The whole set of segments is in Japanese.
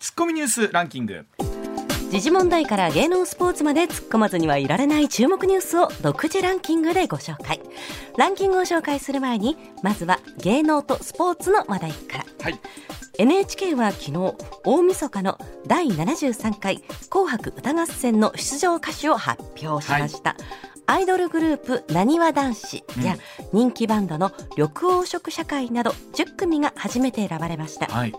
ツッコミニュースランキング。時事問題から芸能スポーツまで突っ込まずにはいられない注目ニュースを独自ランキングでご紹介。ランキングを紹介する前にまずは芸能とスポーツの話題から、はい。NHK は昨日大晦日の第73回「紅白歌合戦」の出場歌手を発表しました、アイドルグループなにわ男子や人気バンドの緑黄色社会など10組が初めて選ばれました、はい、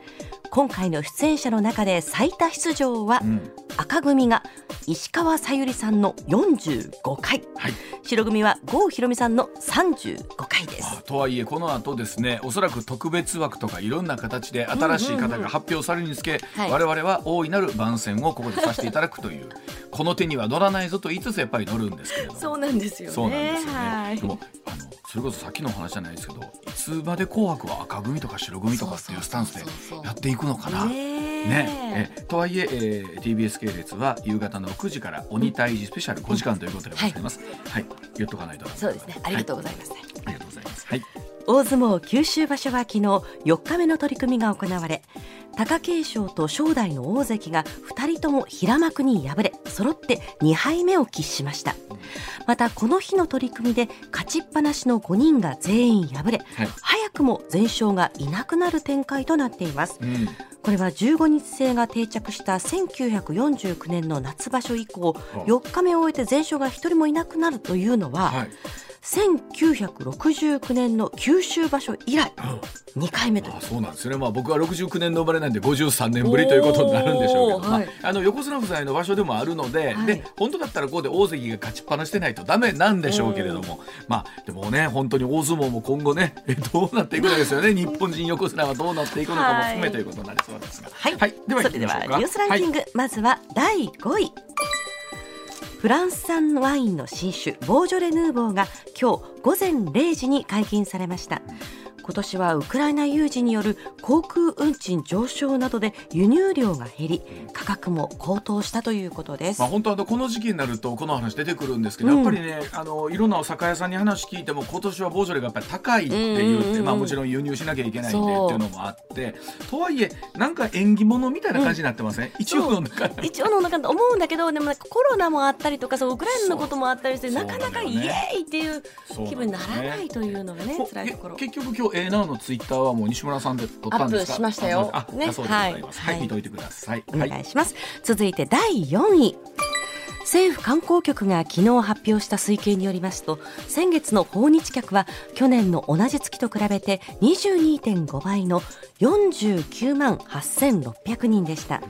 今回の出演者の中で最多出場は、うん。赤組が石川さゆりさんの45回。はい、白組は郷ひろみさんの35回です。あとはいえこの後ですねおそらく特別枠とかいろんな形で新しい方が発表されるにつけ、はい。我々は大いなる番宣をここでさせていただくというこの手には乗らないぞと言いつつやっぱり乗るんですけれども。そうなんですよね。そうなんですよね。はい。でもあのそれこそさっきのお話じゃないですけどいつまで「紅白」は赤組とか白組とかっていうスタンスでやっていくのかな。ねえとはいええー TBS 系列は夕方の6時から鬼退治スペシャル5時間ということでございます。はい、言っとかないと。そうですねありがとうございます、はいありがとうございます。はい。大相撲九州場所は昨日4日目の取り組みが行われ貴景勝と正代の大関が2人とも平幕に敗れ揃って2敗目を喫しましたまたこの日の取り組みで勝ちっぱなしの5人が全員敗れ、はい早くも全勝がいなくなる展開となっていますうん。これは15日制が定着した1949年の夏場所以降あ4日目を終えて全勝が1人もいなくなるというのは、はい。1969年の九州場所以来2回目というあそうなんですよね、まあ、僕は69年の生まれなんで53年ぶりということになるんでしょうけど、はい。まあ、あの横綱夫妻の場所でもあるので,、はい。で本当だったらここで大関が勝ちっぱなしてないとダメなんでしょうけれども、まあ、でもね本当に大相撲も今後ねえ どうなっていくのですよね。日本人横綱はどうなっていくのかも含めということになりそうですが、はい、ではそれではニュースランキング、まずは第5位フランス産ワインの新酒ボージョレ・ヌーボーが今日午前0時に解禁されました。今年はウクライナ有事による航空運賃上昇などで輸入量が減り価格も高騰したということです。まあ、本当はこの時期になるとこの話出てくるんですけど、うん。やっぱりねあのいろんなお酒屋さんに話聞いても今年はボージョレがやっぱり高いって言って、うんうんうん。まあ、もちろん輸入しなきゃいけないんでっていうのもあって。とはいえなんか縁起物みたいな感じになってません、一応の中で一応の中で思うんだけどでもコロナもあったりとかそうウクライナのこともあったりしてそうなかなかイエーイっていう気分にならないというのがねこ辛いところ。え結局今日 A ナウのツイッターはもう西村さんで撮ったんですか？アップしましたよ。あね。あそうでございます。はい、はい見といてください。おはい。願いします、続いて第4位。政府観光局が昨日発表した推計によりますと先月の訪日客は去年の同じ月と比べて22.5倍の49万8600人でした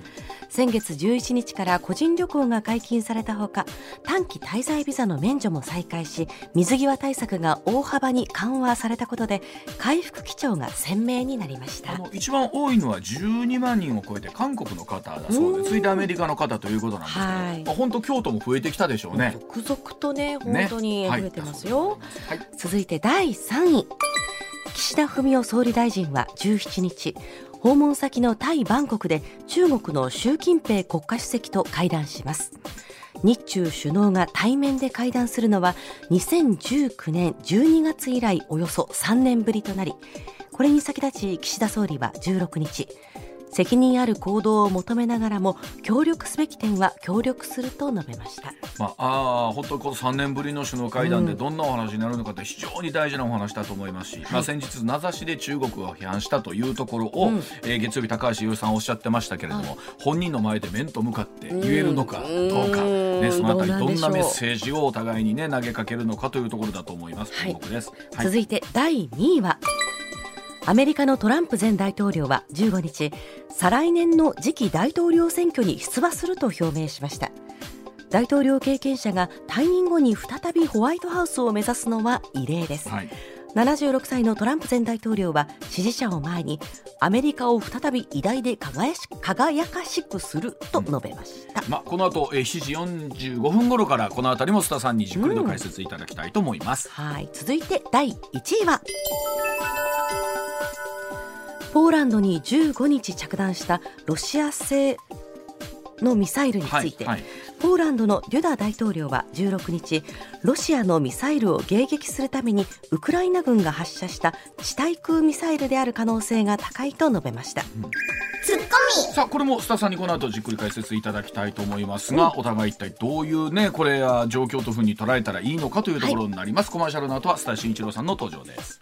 先月11日から個人旅行が解禁されたほか短期滞在ビザの免除も再開し水際対策が大幅に緩和されたことで回復基調が鮮明になりました。一番多いのは12万人を超えて韓国の方だそうで次いでアメリカの方ということなんですけど、はい。まあ、本当京都も増えてきたでしょうね。続々とね本当に増えてますよ、はい、続いて第3位。岸田文雄総理大臣は17日訪問先のタイ・バンコクで中国の習近平国家主席と会談します。日中首脳が対面で会談するのは2019年12月以来およそ3年ぶりとなりこれに先立ち岸田総理は16日責任ある行動を求めながらも協力すべき点は協力すると述べました。まあ、あー本当にこの3年ぶりの首脳会談でうんどんなお話になるのかって非常に大事なお話だと思いますし、まあ、先日名指しで中国を批判したというところを、うん。えー月曜日高橋洋一さんおっしゃってましたけれども、本人の前で面と向かって言えるのかどうか、うん。ね、そのあたりどんなメッセージをお互いにね投げかけるのかというところだと思います。はい。注目です、はい。続いて第2位はアメリカのトランプ前大統領は15日再来年の次期大統領選挙に出馬すると表明しました。大統領経験者が退任後に再びホワイトハウスを目指すのは異例です、はい。76歳のトランプ前大統領は支持者を前にアメリカを再び偉大で輝し輝かしくすると述べました、まあ、この後、えー7時45分頃からこの辺りも須田さんにじっくりと解説いただきたいと思います。はい、続いて第1位はポーランドに15日着弾したロシア製のミサイルについて、はいはい。ポーランドのデュダ大統領は16日ロシアのミサイルを迎撃するためにウクライナ軍が発射した地対空ミサイルである可能性が高いと述べました。さあこれも須田さんにこの後じっくり解説いただきたいと思いますが、お互い一体どういうねこれは状況というふうに捉えたらいいのかというところになります、コマーシャルの後は須田慎一郎さんの登場です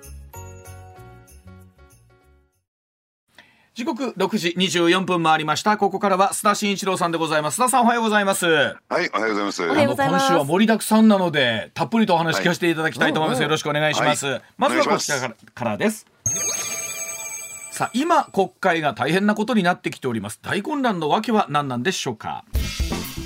時刻6時24分回りました。ここからは須田慎一郎さんでございます。須田さんおはようございます。はい、おはようございます。おはようございます。あの今週は盛りだくさんなのでたっぷりとお話聞かせていただきたいと思います、はい。よろしくお願いします、はい。まずはこちらからです。さあ今国会が大変なことになってきております。大混乱のわけは何なんでしょうか？えー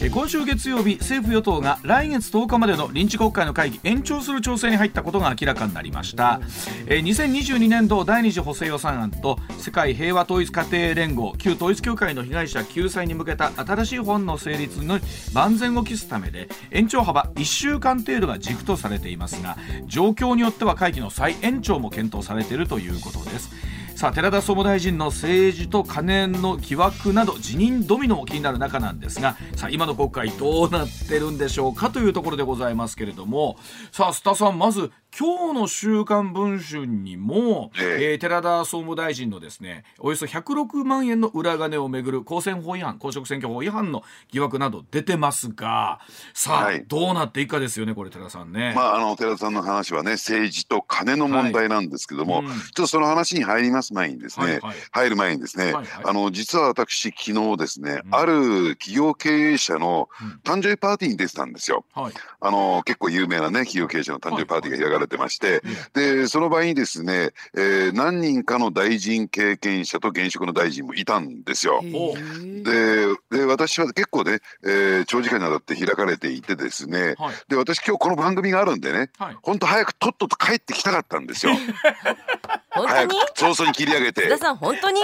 今週月曜日政府与党が来月10日までの臨時国会の会議延長する調整に入ったことが明らかになりました、2022年度第二次補正予算案と世界平和統一家庭連合旧統一教会の被害者救済に向けた新しい法案の成立の万全を期すためで延長幅1週間程度が軸とされていますが状況によっては会期の再延長も検討されているということです。さあ寺田総務大臣の政治と金の疑惑など辞任ドミノも気になる中なんですがさあ今の国会どうなってるんでしょうかというところでございますけれどもさあ須田さんまず今日の「週刊文春」にも、ええ。えー寺田総務大臣のですねおよそ106万円の裏金をめぐる公選法違反公職選挙法違反の疑惑など出てますがさあ、はい。どうなっていくかですよねこれ寺田さんね。まあ、あの寺田さんの話はね政治と金の問題なんですけども、はいうん。ちょっとその話に入ります前にですね、はいはい。入る前にですね、はいはい。あの実は私昨日ですね、うん。ある企業経営者のうん。誕生日パーティーに出てたんですよ。はい。あの結構有名なね企業経営者の誕生日パーティーが開かれてまして、でその場にですね、えー何人かの大臣経験者と現職の大臣もいたんですよ。おでで私は結構ね、えー長時間にわたって開かれていてですねはい。で私今日この番組があるんでねはい。本当早くとっとと帰ってきたかったんですよ 本当早くに？早々に切り上げて。須田さん本当に？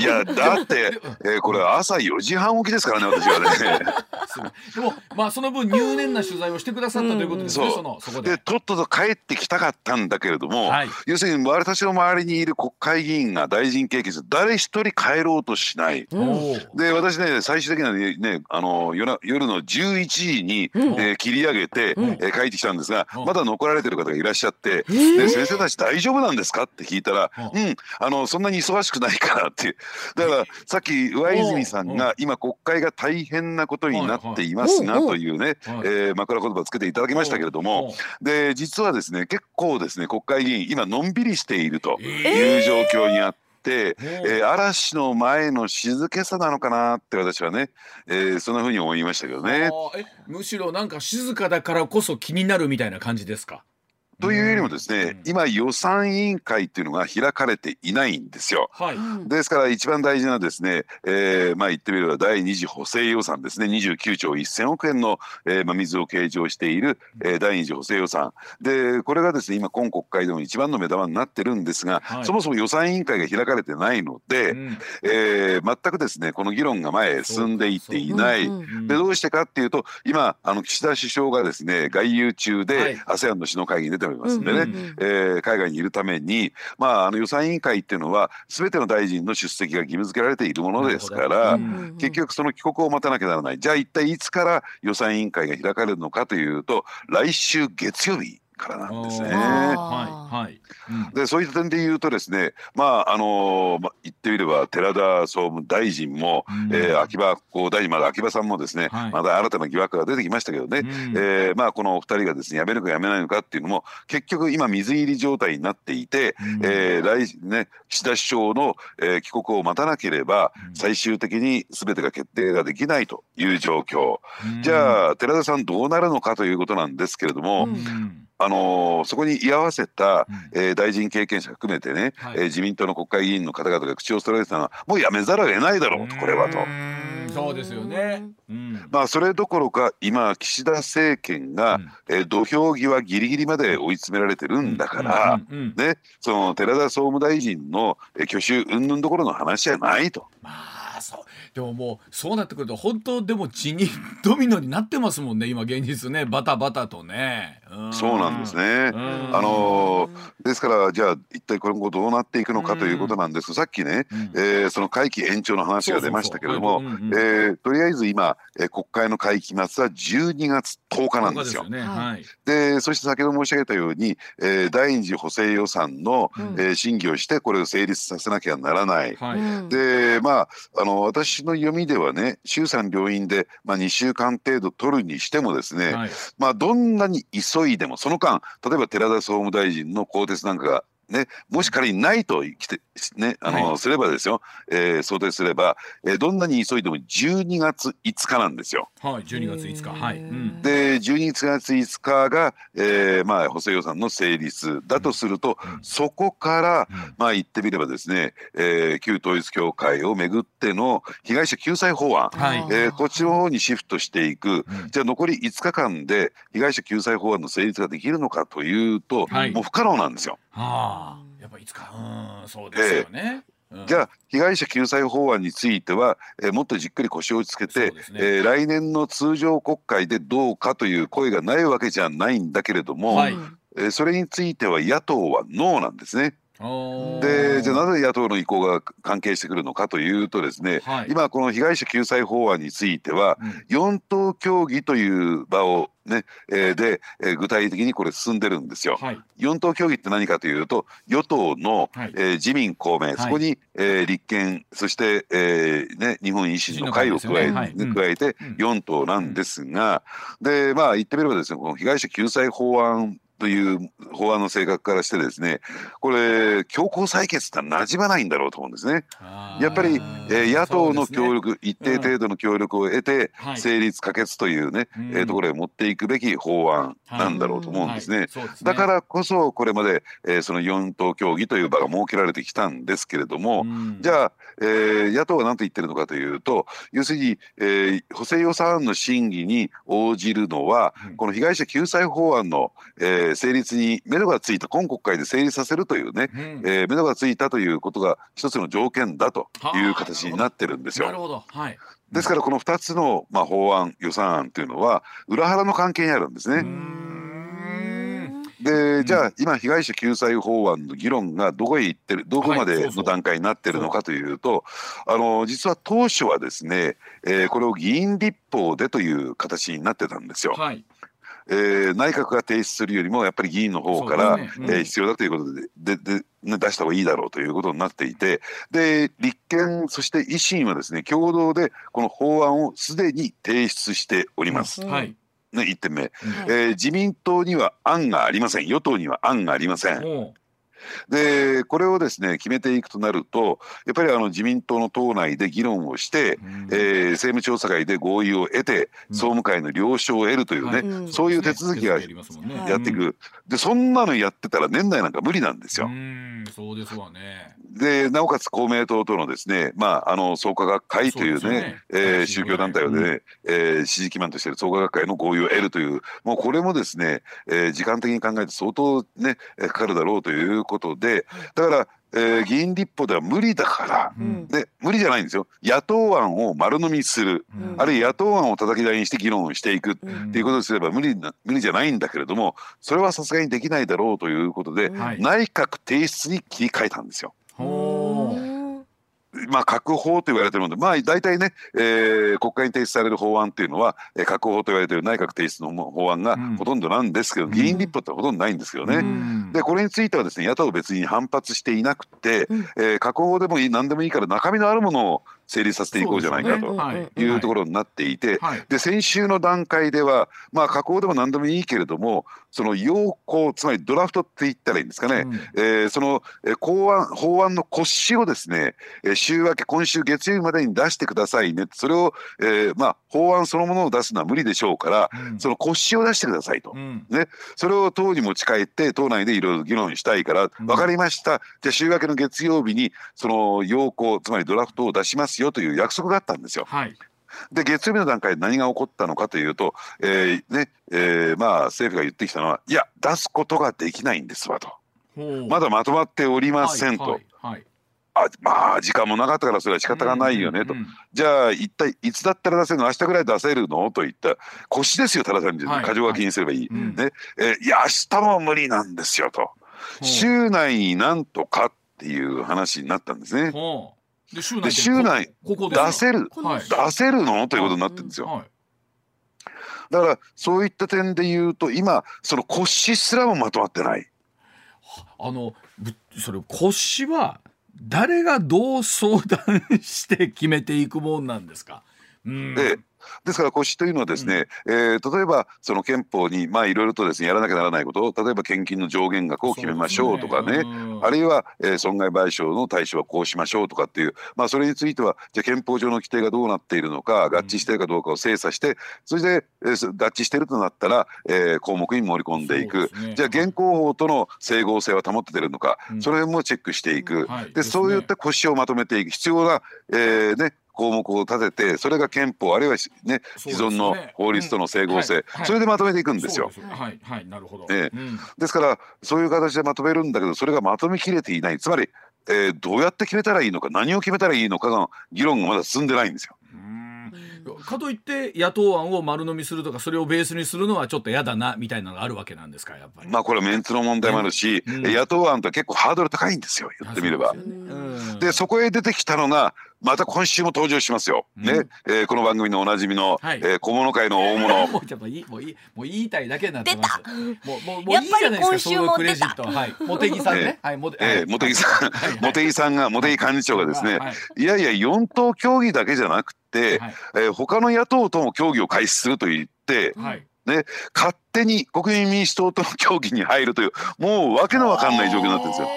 いやだって、えーこれ朝4時半起きですからね私はね。でもまあその分入念な取材をしてくださったということですね、う。んそのそこで。でとっとと帰ってきたかったんだけれども、はい。要するに私の周りにいる国会議員が大臣経験者誰一人帰ろうとしない。おー。で私ね最終的にはねねあの夜な夜の11時に、うん。えー切り上げて、うん。えー帰ってきたんですが、うん。まだ残られてる方がいらっしゃって、ー。で先生たち大丈夫なんですかって聞いたら、ううん、あのそんなに忙しくないからって。いうだから さっき上泉さんうん。が今国会が大変なことになっていますがというね、はいえー枕言葉つけていただきましたけれども、で実はですね結構ですね国会議員今のんびりしているという状況にあって。えー嵐の前の静けさなのかなって私はね、えーそんな風に思いましたけどね。むしろなんか静かだからこそ気になるみたいな感じですか？というよりもですね、うん。今予算委員会っていうのが開かれていないんですよ。はい、ですから一番大事なですね、えーまあ言ってみれば第二次補正予算ですね。29兆1000億円の、えーまあ、水を計上している、えー第二次補正予算。でこれがですね今今国会でも一番の目玉になってるんですが、はい。そもそも予算委員会が開かれてないので、うん。えー全くですねこの議論が前へ進んでいっていない。うんうんうん。でどうしてかっていうと今あの岸田首相がですね外遊中はい。で ASEAN の首脳会議に出ておりますんでね、うんうんえー海外にいるために、まあ、あの予算委員会っていうのは全ての大臣の出席が義務付けられているものですから、ほどうん。結局その帰国を待たなきゃならない。じゃあ一体いつから予算委員会が開かれるのかというと来週月曜日からなんですね。あー。はいはい、うん。でそういった点で言うとですねまああのまあ、言ってみれば寺田総務大臣も、うん。えー秋葉大臣まだ秋葉さんもですね、はい。まだ新たな疑惑が出てきましたけどね、うん。えーまあ、このお二人がですね辞めるか辞めないのかっていうのも結局今水入り状態になっていて、うん。えー来ね、岸田首相の、えー帰国を待たなければうん。最終的に全てが決定ができないという状況、うん。じゃあ寺田さんどうなるのかということなんですけれども、うんうんあのーそこに居合わせた、うんえー大臣経験者含めてね、はいえー自民党の国会議員の方々が口を揃えてたのはもう辞めざるを得ないだろうとこれはと。うんそうですよね。うん、まあそれどころか今岸田政権が、うん、えー、土俵際ギリギリまで追い詰められてるんだから、ねその寺田総務大臣の去就云々どころの話じゃないと。まあそうでももうそうなってくると本当でも地にドミノになってますもんね今現実ねバタバタとね。うそうなんですね。あのですからじゃあ一体これ後どうなっていくのかということなんですさっきね、うん、えー、その会期延長の話が出ましたけれどもとりあえず今、えー、国会の会期末は12月10日なんですよ。で、ね。はい、そして先ほど申し上げたように、えー、第二次補正予算の、うん、えー、審議をしてこれを成立させなきゃならない。はい、でまああの私の読みではね衆参両院で、まあ、2週間程度取るにしてもですね、はい、まあどんなに急いでもその間例えば寺田総務大臣の更迭なんかがね、もし仮にないと来て、ね、あの、はい、すればですよ、えー、想定すれば、えー、どんなに急いでも12月5日なんですよ。はい、12月5日。はい。うん、で、12月5日が、えー、まあ、補正予算の成立だとすると、うん、そこから、うん、まあ、言ってみればですね、えー、旧統一教会をめぐっての被害者救済法案、はい、えー、こっちの方にシフトしていく、じゃあ残り5日間で被害者救済法案の成立ができるのかというと、はい、もう不可能なんですよ。はあ、やっぱいつか、うん、そうですよね。えーうん、じゃあ被害者救済法案については、えー、もっとじっくり腰をつけて、ね。えー、来年の通常国会でどうかという声がないわけじゃないんだけれども、はい、えー、それについては野党はノーなんですね。でじゃあなぜ野党の意向が関係してくるのかというとですね、はい、今この被害者救済法案については、うん、4党協議という場をね、えー、で、えー、具体的にこれ進んでるんですよ。はい、4党協議って何かというと与党の、はい、えー、自民公明、そこに、えー、立憲そして、えーね、日本維新の会を加え,、ね加えて4党なんですが、でまあ言ってみればですねこの被害者救済法案という法案の性格からしてですねこれ強行採決って馴染まないんだろうと思うんですね。やっぱり、えー、野党の協力、ね、一定程度の協力を得て、うん、成立可決というね、はい、えー、ところへ持っていくべき法案なんだろうと思うんですね。はい。はいすね。だからこそこれまで、えー、その4党協議という場が設けられてきたんですけれども、うん、じゃあ、えー、野党は何と言ってるのかというと要するに、えー、補正予算案の審議に応じるのは、うん、この被害者救済法案の、えーー、成立に目処がついた今国会で成立させるというね、うん、えー、目処がついたということが一つの条件だという形になってるんですよ。なるほど。はい、ですからこの2つの、まあ、法案予算案というのは裏腹の関係にあるんですね。でじゃあ今被害者救済法案の議論がどこへ行ってるどこまでの段階になってるのかというと、あの実は当初はですね、えー、これを議員立法でという形になってたんですよ。はいえー、内閣が提出するよりもやっぱり議員の方から、ね。うん、えー、必要だということででで、ね、出した方がいいだろうということになっていてで立憲そして維新はですね共同でこの法案をすでに提出しております。うん、はい。ね、1点目、うん、えー、自民党には案がありません。与党には案がありません。でこれをですね決めていくとなるとやっぱりあの自民党の党内で議論をして、うん、えー、政務調査会で合意を得て、うん、総務会の了承を得るというね、はい、そういう手続きがやっていく、でそんなのやってたら年内なんか無理なんですよ。そうですわね。でなおかつ公明党とのですね、まあ、あの創価学会というねうね、えー、宗教団体をね、うん、えー、支持基盤としている創価学会の合意を得るというもうこれもですね、えー、時間的に考えて相当ねかかるだろうということでだからえー、議員立法では無理だから、うん、で無理じゃないんですよ。野党案を丸飲みする、うん、あるいは野党案を叩き台にして議論をしていく。っていうことをすれば無理な無理じゃないんだけれどもそれはさすがにできないだろうということで、内閣提出に切り替えたんですよ。まあ、閣法と言われてるので、まあ、大体ね、えー、国会に提出される法案っていうのは、えー、閣法と言われてる内閣提出の法案がほとんどなんですけど、うん、議員立法ってほとんどないんですけどね、うん、でこれについてはですね野党別に反発していなくて、うん、えー、閣法でもいい何でもいいから中身のあるものを成立させていこうじゃないかというところになっていて、で先週の段階ではまあ加工でも何でもいいけれどもその要項つまりドラフトって言ったらいいんですかね、うん、えー、その法案法案の骨子をですね週明け今週月曜日までに出してくださいね。それを、えー、まあ法案そのものを出すのは無理でしょうから、うん、その骨子を出してくださいと、うん、ね、それを党に持ち帰って党内でいろいろ議論したいから、分かりました。じゃあ週明けの月曜日にその要項つまりドラフトを出しますよという約束があったんですよ。はい。で月曜日の段階で何が起こったのかというと、えーねえーまあ、政府が言ってきたのはいや出すことができないんですわと。まだまとまっておりませんと。はいはいはいあまあ時間もなかったからそれは仕方がないよねと、じゃあ一体いつだったら出せるの？明日ぐらい出せるのといった。腰ですよただ単にはい。過剰書きにすればいい、うん。ね。えーいや明日も無理なんですよと、週内になんとかっていう話になったんですね。で週内で週内出せる。出せるの？ということになってるんですよ。はい。だからそういった点で言うと今その腰すらもまとまってない。あのぶそれ腰は誰がどう相談して決めていくもんなんですか？うん。でですから腰というのはですね、えー例えばその憲法にまあいろいろとですねやらなきゃならないこと例えば献金の上限額を決めましょうとかねうんあるいは、えー損害賠償の対象はこうしましょうとかっていう、まあ、それについてはじゃあ憲法上の規定がどうなっているのか合致しているかどうかを精査してそれで、えーそ合致しているとなったら、えー項目に盛り込んでいく。ね。じゃあ現行法との整合性は保ててるのか、うん。それもチェックしていく、はいでねそういった腰をまとめていく。必要な、えーね、項目を立ててそれが憲法あるいは、ね、既存の法律との整合性、うん。はい。はいそれでまとめていくんですよ。はい。はい。なるほど。ええ。うん。ですからそういう形でまとめるんだけどそれがまとめきれていない。つまり、えーどうやって決めたらいいのか何を決めたらいいのかの議論がまだ進んでないんですよ。うん。かといって野党案を丸飲みするとかそれをベースにするのはちょっと嫌だなみたいなのがあるわけなんですかやっぱり。まあこれはメンツの問題もあるし、うん。野党案とは結構ハードル高いんですよ言ってみれば。でねうん。でそこへ出てきたのがまた今週も登場しますよ。ね、うん。えーこの番組のおなじみの、はい。えー小物界の大物。もうちょっといいもういいもう言いたいだけになってます。もうもうもうやっぱりいいじゃないですか今週もそういうクレジット。ははい茂木さんね。はい茂木えー、茂木さん、はいはい。茂木さんが茂木幹事長がですね、はい。いやいや4党協議だけじゃなくて、はい。えー他の野党とも協議を開始すると言って、はい。勝手に国民民主党との協議に入るというもうわけのわかんない状況になってるんですよ。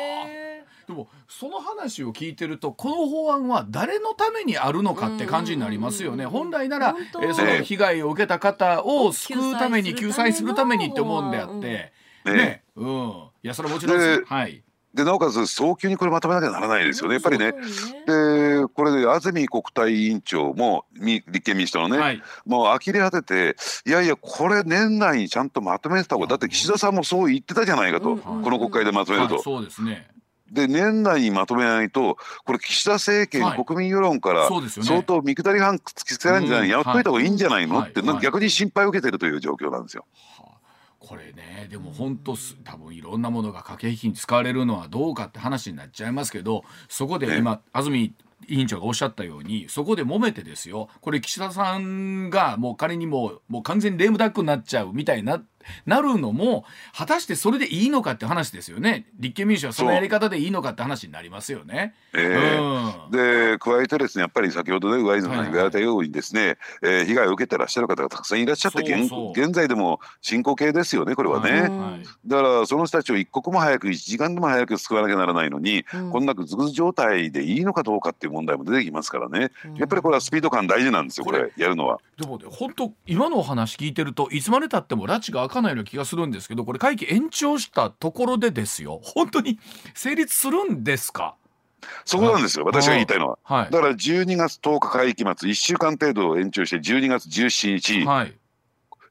でもその話を聞いてるとこの法案は誰のためにあるのかって感じになりますよね。うん本来なら、えーその被害を受けた方を救うために救済するためにって思うんであって、ね。ね、うん、いやそれはもちろんですではい。でなおかつ早急にこれまとめなきゃならないですよね。やっぱりね。でこれで安住国対委員長もみ立憲民主党のね、はい。もう呆れ果てていやいやこれ年内にちゃんとまとめてた方がだって岸田さんもそう言ってたじゃないかと、うん。この国会でまとめると。はい。そうですね。で年内にまとめないとこれ岸田政権、はい。国民世論から相当見下り判つけられるんじゃない、うん。やっといた方がいいんじゃないの、ってはい。はいなんか逆に心配を受けてるという状況なんですよ。これねでも本当す多分いろんなものが駆け引きに使われるのはどうかって話になっちゃいますけどそこで今、安住委員長がおっしゃったようにそこで揉めてですよ。これ岸田さんがもう仮にもうもう完全にレームダックになっちゃうみたいにななるのも果たしてそれでいいのかって話ですよね。立憲民主はそのやり方でいいのかって話になりますよね。えーうん。で加えてですねやっぱり先ほどね上泉さんに言われたようにですね、えー被害を受けてらっしゃる方がたくさんいらっしゃって現在でも進行形ですよねこれはね。はいうんだからその人たちを一刻も早く1時間でも早く救わなきゃならないのに、うん。こんなぐずぐず状態でいいのかどうかっていう問題も出てきますからね、うん。やっぱりこれはスピード感大事なんですよここれれやるのは。でもね本当今のお話聞いてるといつまでたっても拉致が開かないような気がするんですけどこれ会期延長したところでですよ。本当に成立するんですか？そこなんですよ。私が言いたいのは。はい。だから12月10日会期末1週間程度延長して12月17日、はい、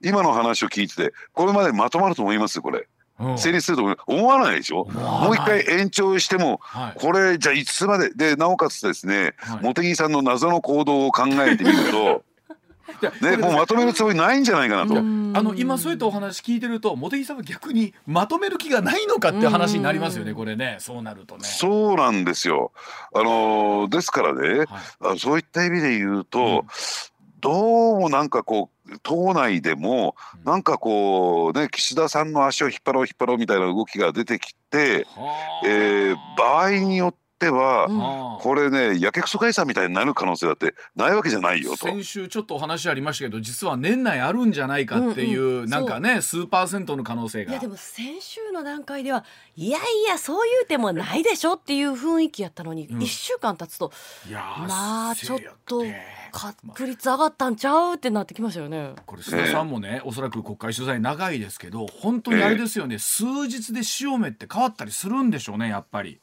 今の話を聞いててこれまでまとまると思いますこれ。うん。成立すると思わないでしょ？もう一回延長してもはい。これじゃあいつまで？でなおかつですね、はい。茂木さんの謎の行動を考えてみるとねもうまとめるつもりないんじゃないかなと。うん。あの今そういったお話聞いてると茂木さんは逆にまとめる気がないのかって話になりますよねうん。これね。そうなるとね。そうなんですよ。あのーですからね、はい。あそういった意味で言うと、うん。どうもなんかこう党内でもうん。なんかこうね岸田さんの足を引っ張ろう引っ張ろうみたいな動きが出てきて、はあ。えー場合によっては、うんはあこれねやけくそ解散みたいになる可能性だってないわけじゃないよと。先週ちょっとお話ありましたけど実は年内あるんじゃないかっていう、うんうんなんかね数パーセントの可能性がいやでも先週の段階ではいやいやそういう手もないでしょっていう雰囲気やったのに、うん一週間経つといやーまあちょっとて確率上がったんちゃうってなってきましたよね。これ須田さんもね、おそらく国会取材長いですけど本当にあれですよね、数日で潮目って変わったりするんでしょうねやっぱり。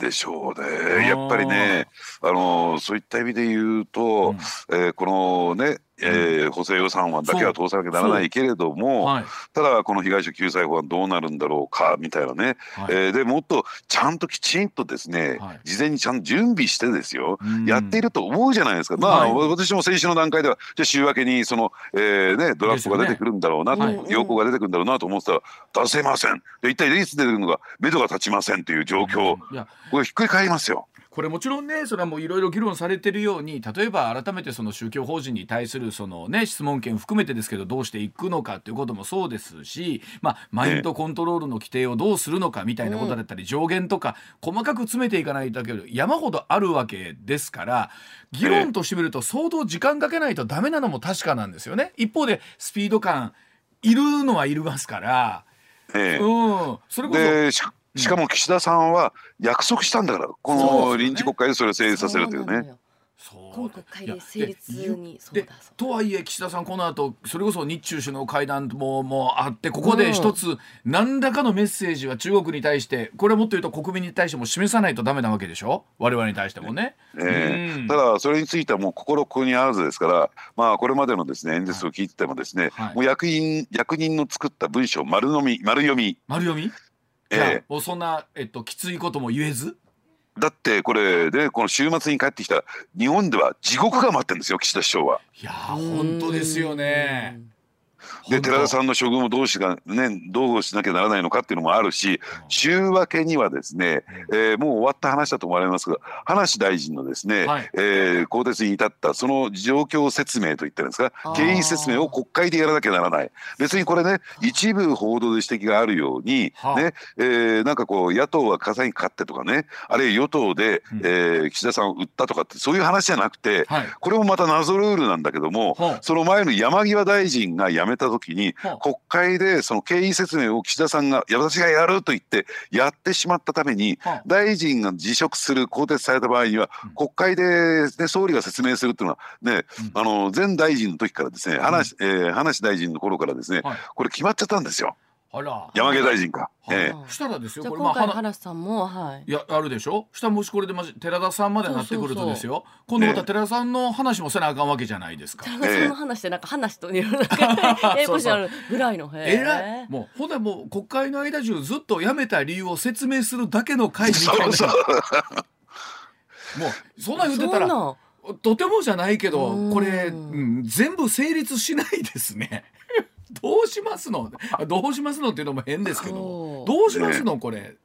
でしょうね。やっぱりね、あのそういった意味で言うと、うん、えー、このね、えー、補正予算案だけは通さなきゃならないけれども、はい、ただこの被害者救済法案どうなるんだろうかみたいなね、はい、えー、でもっとちゃんときちんとですね、はい、事前にちゃんと準備してですよ、やっていると思うじゃないですか。まあ、私も先週の段階ではじゃあ週明けにその、えーね、ドラフトが出てくるんだろうなと、ね、要項が出てくるんだろうなと思ってたら出せません。で一体いつ出てくるのか目処が立ちませんという状況、これひっくり返りますよ。これもちろんねそれはもういろいろ議論されてるように例えば改めてその宗教法人に対するそのね質問権含めてですけどどうしていくのかっていうこともそうですし、まあ、マインドコントロールの規定をどうするのかみたいなことだったり、上限とか細かく詰めていかないとけど山ほどあるわけですから議論としてみると相当時間かけないとダメなのも確かなんですよね。一方でスピード感いるのはいるますから。ええ、うん、それこそしかも岸田さんは約束したんだから、この臨時国会でそれを成立させるというね。今国会で成立にでとはいえ岸田さんこの後それこそ日中首脳会談ももあってここで一つ何らかのメッセージは中国に対してこれはもっと言うと国民に対しても示さないとダメなわけでしょ？我々に対してもね。え。ー、うん、ただそれについてはもう心ここにあらずですからまあこれまでのですね演説を聞いててもですね、はい、もう役員役人の作った文章丸飲み丸読み。丸読み？ええ、そんな、えっと、きついことも言えず？だってこれでこの週末に帰ってきた日本では地獄が待ってるんですよ岸田首相は。いや本当ですよね。で寺田さんの処遇もどうしが、ね、どうしなきゃならないのかっていうのもあるし週明けにはですね、えー、もう終わった話だと思われますが葉梨大臣のですね、はい、えー、更迭に至ったその状況説明といったんですか経緯説明を国会でやらなきゃならない。別にこれね一部報道で指摘があるように、ねえー、なんかこう野党は火災に勝ってとかねあるいは与党で、うん、えー、岸田さんを売ったとかってそういう話じゃなくて、はい、これもまた謎ルールなんだけども、その前の山際大臣が辞めた時に国会でその経緯説明を岸田さんが私がやると言ってやってしまったために大臣が辞職する更迭された場合には国会で、ね、総理が説明するっていうのはね、あの前大臣の時からですね葉梨,、えー、葉梨大臣の頃からですね、これ決まっちゃったんですよ。あら山際大臣か。ええ、したらですよ。これまあ話さんもはい。いやあるでしょ？したもしこれでまじ寺田さんまでなってくるとですよ。今度また寺田さんの話もせなあかんわけじゃないですか。寺田さんの話でなんか話といろいろえ こしあるぐらいのえらい。もうほんでもう国会の間中ずっと辞めた理由を説明するだけの会議みたいな。もうそんな言ってたら。とてもじゃないけどこれ、うん、全部成立しないですね。どうしますの？どうしますのっていうのも変ですけどどうしますの、これ。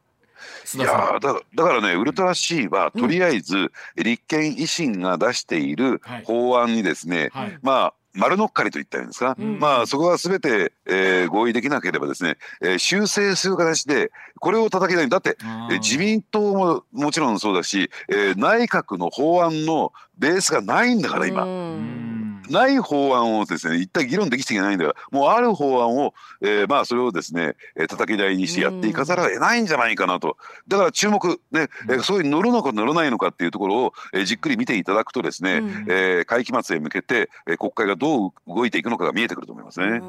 いやだだからね、ウルトラ C はとりあえず立憲維新が出している法案にですね、はい。はい、まあ丸乗っかりといったんですか、うん、まあそこはすべて、えー、合意できなければですね、えー、修正する形でこれを叩き台にだって、えー、自民党ももちろんそうだし、えー、内閣の法案のベースがないんだから今。うんない法案をですね一体議論できていけないんだからもうある法案を、えー、まあそれをですね、えー、叩き台にしてやっていかざるを得ないんじゃないかなと。だから注目ね、えー、そういう乗るのか乗らないのかっていうところを、えー、じっくり見ていただくとですね、うん、えー、会期末へ向けて、えー、国会がどう動いていくのかが見えてくると思いますね。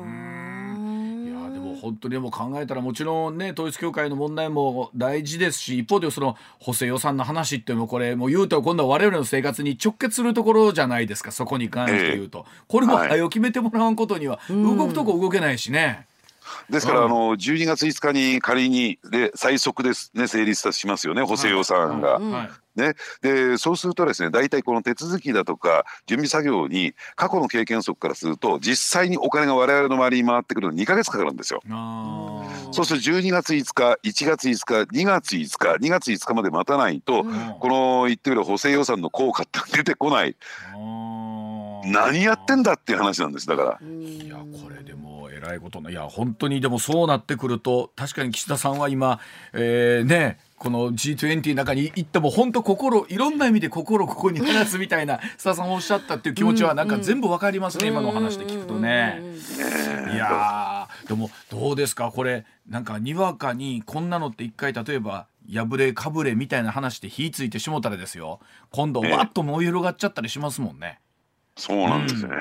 本当にもう考えたらもちろんね統一教会の問題も大事ですし一方でその補正予算の話っていうのもこれもう言うと今度は我々の生活に直結するところじゃないですかそこに関して言うと、えー、これも早く決めてもらわんことには動くとこ動けないしね。ですから、あの12月5日に仮にで最速ですね成立しますよね補正予算が。ね、でそうするとですね大体この手続きだとか準備作業に過去の経験則からすると実際にお金が我々の周りに回ってくるのに2か月かかるんですよ。そうすると12月5日1月5日2月5日2月5日まで待たないと、うん、この言ってみる補正予算の効果って出てこない。何やってんだっていう話なんですだから。いやこれでもえらいことないや本当にでもそうなってくると確かに岸田さんは今、えー、ねこの G20 の中に行っても本当心いろんな意味で心ここに話すみたいな 須田さんおっしゃったっていう気持ちはなんか全部わかりますね、今の話で聞くとね。いやでもどうですかこれ。なんかにわかにこんなのって一回例えば破れかぶれみたいな話で火ついてしもたらですよ。今度わっと燃え広がっちゃったりしますもんね。そうなんですよね。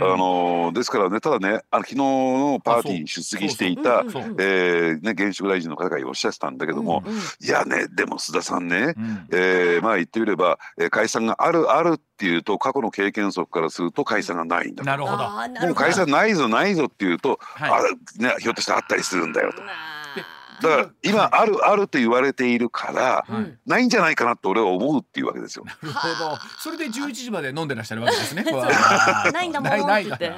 あのですからねただねあの昨日のパーティーに出席していたえね現職大臣の方がおっしゃってたんだけども、うんうん、いやねでも須田さんね、うん、えー、まあ言ってみれば、えー、解散があるあるっていうと過去の経験則からすると解散がないんだなるほど。もう解散ないぞないぞっていうと、はい、あねひょっとしてあったりするんだよと。だから今あるあると言われているから、ないんじゃないかなと俺は思うっていうわけですよ。なるほど。それで11時まで飲んでらっしゃるわけですね。ないんだもんって言って。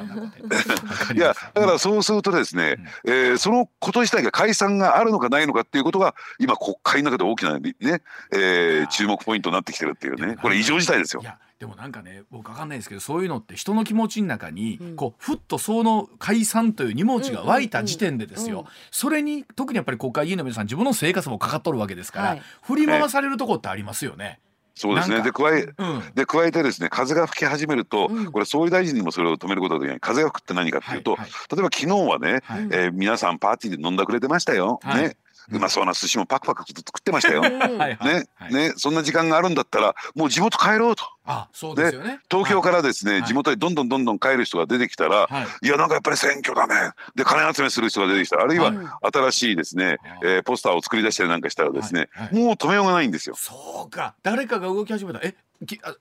いやだからそうするとですね、えー、そのこと自体が解散があるのかないのかっていうことが今国会の中で大きなね、えー、注目ポイントになってきてるっていうねこれ異常事態ですよ。でもなんかね僕わかんないですけどそういうのって人の気持ちの中に、うん、こうふっとその解散という荷物が湧いた時点でですよ、それに特にやっぱり国会議員の皆さん自分の生活もかかっとるわけですから、はい、振り回されるとこってありますよね。そうですね。で加え、うん、で加えてですね風が吹き始めると、うん、これ総理大臣にもそれを止めることができない。風が吹くって何かっていうと、はいはい、例えば昨日はね、はい、えー、皆さんパーティーで飲んだくれてましたよ。はい、ねうまそうな寿司もパクパク作ってましたよ。ね、ね、そんな時間があるんだったら、もう地元帰ろうと。あ、そうですよね。東京からですね、地元へどんどんどんどん帰る人が出てきたら、い、や、なんかやっぱり選挙だね。で、金集めする人が出てきたあるいは新しいですね、えポスターを作り出したりなんかしたらですね、もう止めようがないんですよ。そうか、誰かが動き始めた。え、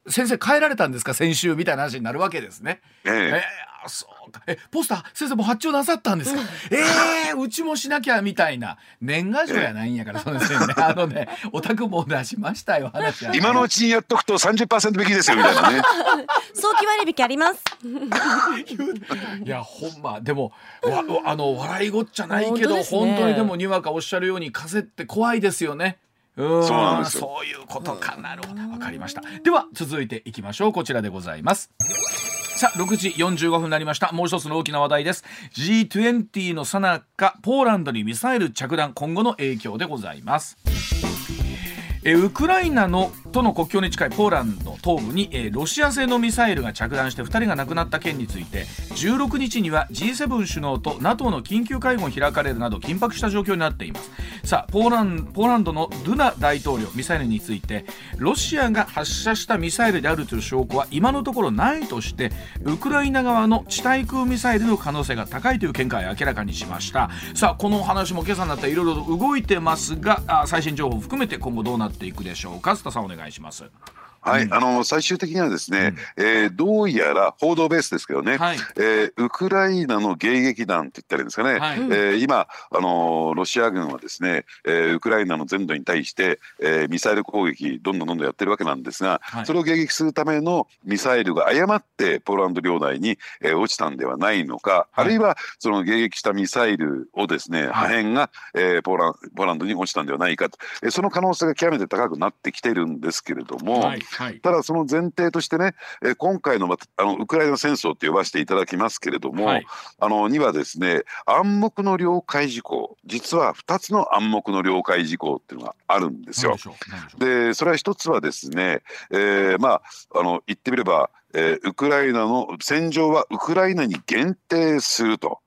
先生帰られたんですか？先週みたいな話になるわけですね。えええー、そうか。えポスター先生も発注なさったんですか、うん、えー、うちもしなきゃみたいな。年賀状やないんやからそうですよね。あのねお宅も出しましたよ話今のうちにやっとくと30%引きですよみたいなね。早期割引あります。いやほんま。でもわあの笑いごっちゃないけど本,、ね、本当にでもにわかおっしゃるように風って怖いですよね。そうなんですそういうことか。なるほど。わかりました。では続いていきましょう。こちらでございますさあ6時45分になりました。もう一つの大きな話題です。G20 のさなかポーランドにミサイル着弾今後の影響でございます。えウクライナのとの国境に近いポーランド東部に、えロシア製のミサイルが着弾して2人が亡くなった件について16日には G7 首脳と NATO の緊急会合が開かれるなど緊迫した状況になっています。さあポーランポーランドのドゥナ大統領ミサイルについてロシアが発射したミサイルであるという証拠は今のところないとしてウクライナ側の地対空ミサイルの可能性が高いという見解を明らかにしました。さあこの話も今朝になっていろいろ動いてますが最新情報を含めて今後どうなっていくでしょうか。須田さんお願いします。はい、うん、あの最終的にはですね、うん、えー、どうやら報道ベースですけどね、はい、えー、ウクライナの迎撃弾って言ったらいいんですかね、はい、えー、今、あのロシア軍はですね、えー、ウクライナの全土に対して、えー、ミサイル攻撃どんどんどんどんやってるわけなんですが、はい、それを迎撃するためのミサイルが誤ってポーランド領内に、えー、落ちたんではないのか、あるいはその迎撃したミサイルをですね、破片が、えー、ポーランポーランドに落ちたんではないかと、えー、その可能性が極めて高くなってきてるんですけれども、はいはい、ただその前提としてね、え今回のあのウクライナ戦争って呼ばせていただきますけれども、はい、あのにはですね暗黙の了解事項実は2つの暗黙の了解事項っていうのがあるんですよ。でそれは一つはですね、えー、まああの言ってみればえー、ウクライナの戦場はウクライナに限定すると、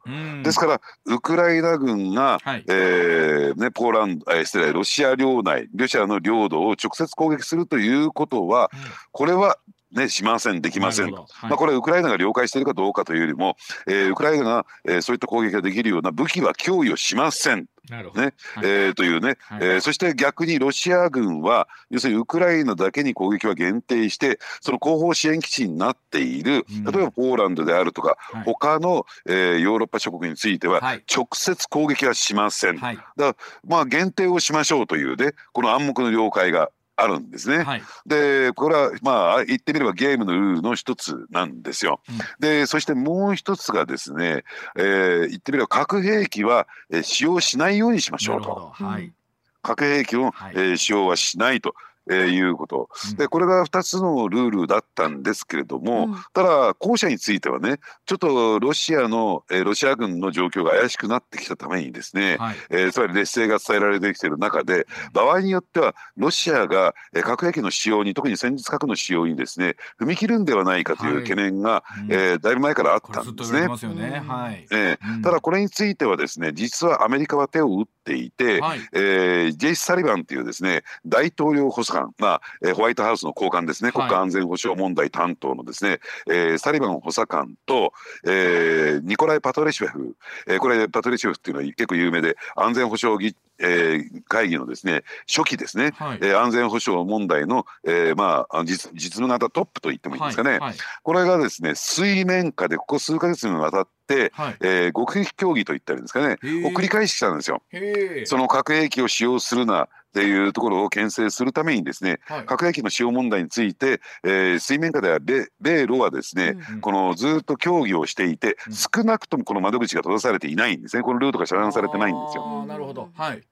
ですからウクライナ軍が、はい、えー、ね、ポーランド、えー、失礼ロシア領内ロシアの領土を直接攻撃するということは、うん、これはね、しません、できません、はい、まあ、これ、ウクライナが了解しているかどうかというよりも、えー、ウクライナが、えー、そういった攻撃ができるような武器は供与しません。ね。はい、えー、というね、はい、えー、そして逆にロシア軍は要するにウクライナだけに攻撃は限定してその後方支援基地になっている、うん、例えばポーランドであるとか、はい、他の、えー、ヨーロッパ諸国については直接攻撃はしません、はい、だまあ限定をしましょうというねこの暗黙の了解があるんですね。はい、でこれはまあ言ってみればゲームのルールの一つなんですよ。うん、でそしてもう一つがですね、えー、言ってみれば核兵器は、えー、使用しないようにしましょうと。はい、核兵器を、はい、えー、使用はしないと。えー、いうこと、でこれが2つのルールだったんですけれども、うん、ただ後者についてはねちょっとロシアの、えー、ロシア軍の状況が怪しくなってきたためにですね、はい、えー、つまり劣勢が伝えられてきている中で場合によってはロシアが、えー、核兵器の使用に特に戦術核の使用にですね踏み切るんではないかという懸念が、はい、えー、だいぶ前からあったんですね。ね。はい。えー、うん、ただこれについてはですね実はアメリカは手を打っていて、はい、えー、ジェイス・サリバンというですね大統領補佐佐官、まあえー、ホワイトハウスの高官ですね、国家安全保障問題担当のですね、えー、サリバン補佐官と、えー、ニコライ・パトレシュフ、えー、これパトレシュフっていうのは結構有名で安全保障議えー、会議のですね初期ですね、はい、えー、安全保障問題の、えー、まあ実実務型トップと言ってもいいんですかね、はいはい、これがですね水面下でここ数か月にわたって、はい、えー、極秘協議といったりですかね。を繰り返してきたんですよ。その核兵器を使用するなっていうところを牽制するためにですね、はい、核兵器の使用問題について、えー、水面下では米米ロはですね、うんうん、このずっと協議をしていて、うん、少なくともこの窓口が閉ざされていないんですね。このルートが遮断されてないんですよ。なるほど、はい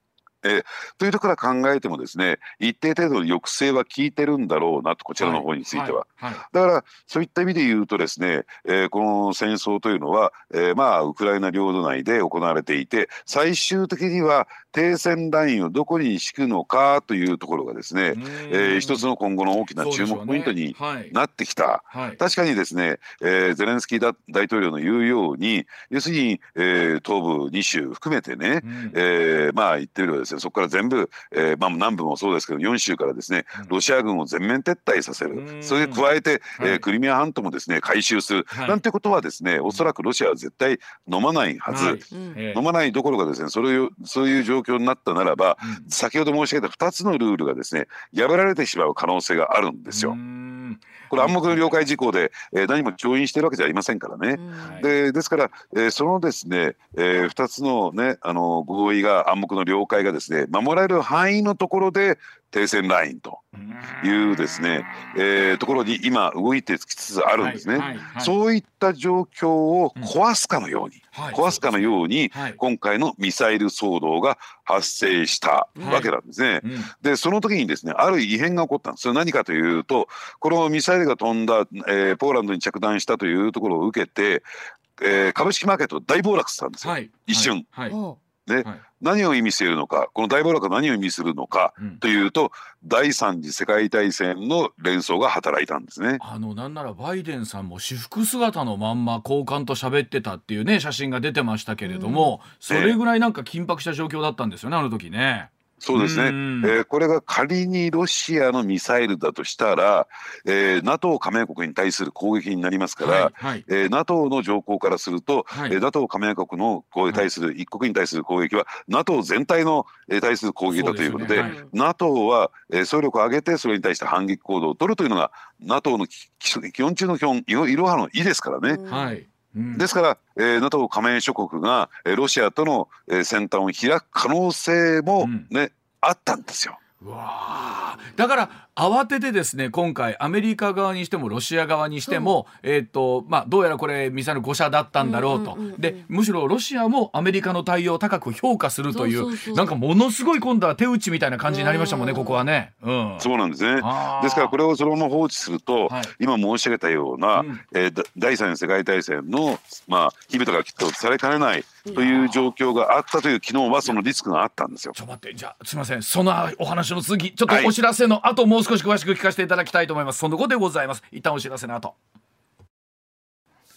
えというところから考えてもですね一定程度の抑制は効いてるんだろうなとこちらの方については、はい。はい。はい、だからそういった意味で言うとですね、えー、この戦争というのは、えー、まあウクライナ領土内で行われていて最終的には停戦ラインをどこに敷くのかというところがですね、えー、一つの今後の大きな注目ポイントになってきた、ねはい、確かにですね、えー、ゼレンスキー大統領の言うように要するに、えー、東部2州含めてね、うん、えー、まあ言ってみればですねそこから全部、えーまあ、南部もそうですけど4州からですねロシア軍を全面撤退させる、うん、それに加えて、はい、えー、クリミア半島もですね回収する、はい、なんてことはですねおそらくロシアは絶対飲まないはず、はい、飲まないどころかですねそれをそういう状況になったならば、うん、先ほど申し上げた2つのルールがですね破られてしまう可能性があるんですよ。これ暗黙の了解事項で、えー、何も調印してるわけじゃありませんからね。でですから、えー、そのですね、えー、2つのねあの合意が暗黙の了解がですね守られる範囲のところで停戦ラインというですね、えー、ところに今動いてきつつあるんですね、はいはいはい、そういった状況を壊すかのように、うん。はい、壊すかのように、はい、今回のミサイル騒動が発生したわけなんですね。はいうん、でその時にですねある異変が起こったんです。それ何かというとこのミサイルが飛んだ、えー、ポーランドに着弾したというところを受けて、えー、株式マーケット大暴落したんですよ、一瞬。ね、はい、何を意味しているのかこの大暴落が何を意味するのかというと、うん、第三次世界大戦の連想が働いたんですね。あのなんならバイデンさんも私服姿のまんま高官と喋ってたっていうね写真が出てましたけれども、うん、それぐらいなんか緊迫した状況だったんですよねあの時ね。そうですね、えー、これが仮にロシアのミサイルだとしたら、えー、NATO 加盟国に対する攻撃になりますから、はいはい、えー、NATO の条項からすると、はい、えー、NATO 加盟国の攻撃対する、はい、一国に対する攻撃は NATO 全体の、えー、対する攻撃だということで、でねはい、NATO は、えー、総力を上げてそれに対して反撃行動を取るというのが NATO の基本中の基本いろいろはの意ですからね。はい。うん、ですから、えー、NATO 加盟諸国が、えー、ロシアとの、えー、先端を開く可能性もね、うん、あったんですよ。わだから慌ててですね今回アメリカ側にしてもロシア側にしても、えーとまあ、どうやらこれミサイル誤射だったんだろうと、でむしろロシアもアメリカの対応を高く評価するというなんかものすごい今度は手打ちみたいな感じになりましたもんねここはね、うん、そうなんですね。ですからこれをそのまま放置すると、はい、今申し上げたような、うん、えー、第三次世界大戦の、まあ、火蓋がきっとされかねないという状況があったという昨日はそのリスクがあったんですよ。ちょっと待ってじゃあすみません。そのお話の続きちょっとお知らせの後、はい、もう少し詳しく聞かせていただきたいと思います。その後でございます。一旦お知らせの後。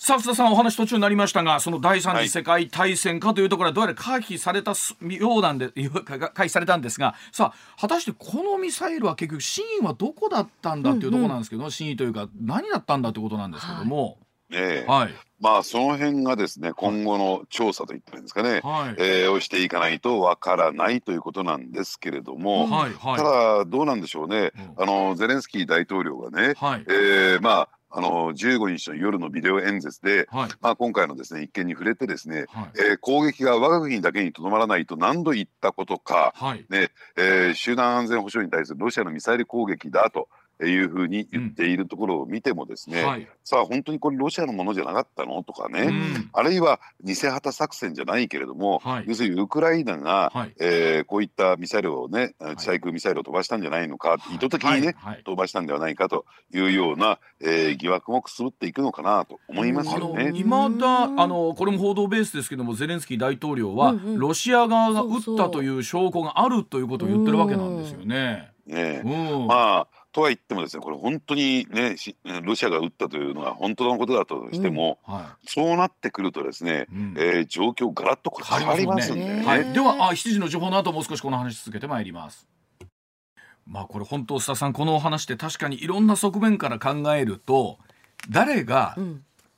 さあ須田さんお話途中になりましたがその第三次世界大戦かというところはどうやら回避されたようなんで 回避されたんですが。さあ果たしてこのミサイルは結局真意はどこだったんだっていうところなんですけど、うんうん、真意というか何だったんだということなんですけども。ええ。はい、まあその辺がですね今後の調査といったらいいんですかね、はい、えー、をしていかないとわからないということなんですけれども、はいはい、ただどうなんでしょうね、うん、あのゼレンスキー大統領がね、はい、えー、まああの15日の夜のビデオ演説で、はい、まあ、今回のですね一件に触れてですね、はい、えー、攻撃が我が国だけにとどまらないと何度言ったことか、はい、ねえー、集団安全保障に対するロシアのミサイル攻撃だというふうに言っているところを見てもですね、うんはい、さあ本当にこれロシアのものじゃなかったの？とかね、うん、あるいは偽旗作戦じゃないけれども、はい、要するにウクライナが、はい、えー、こういったミサイルをね地対空ミサイルを飛ばしたんじゃないのか、意図的にね、飛ばしたんではないかというような、えー、疑惑もくすぶっていくのかなと思いますよね。今だあのこれも報道ベースですけどもゼレンスキー大統領は、うんうん、ロシア側が撃ったという証拠があるということを言ってるわけなんですよね。ねまあとは言ってもですねこれ本当にねロシアが撃ったというのは本当のことだとしても、うんはい、そうなってくるとですね、うん、えー、状況ガラッと変わりますんで、ね、はい、ではあ7時の情報の後もう少しこの話続けてまいります。まあこれ本当須田さんこのお話って確かにいろんな側面から考えると誰が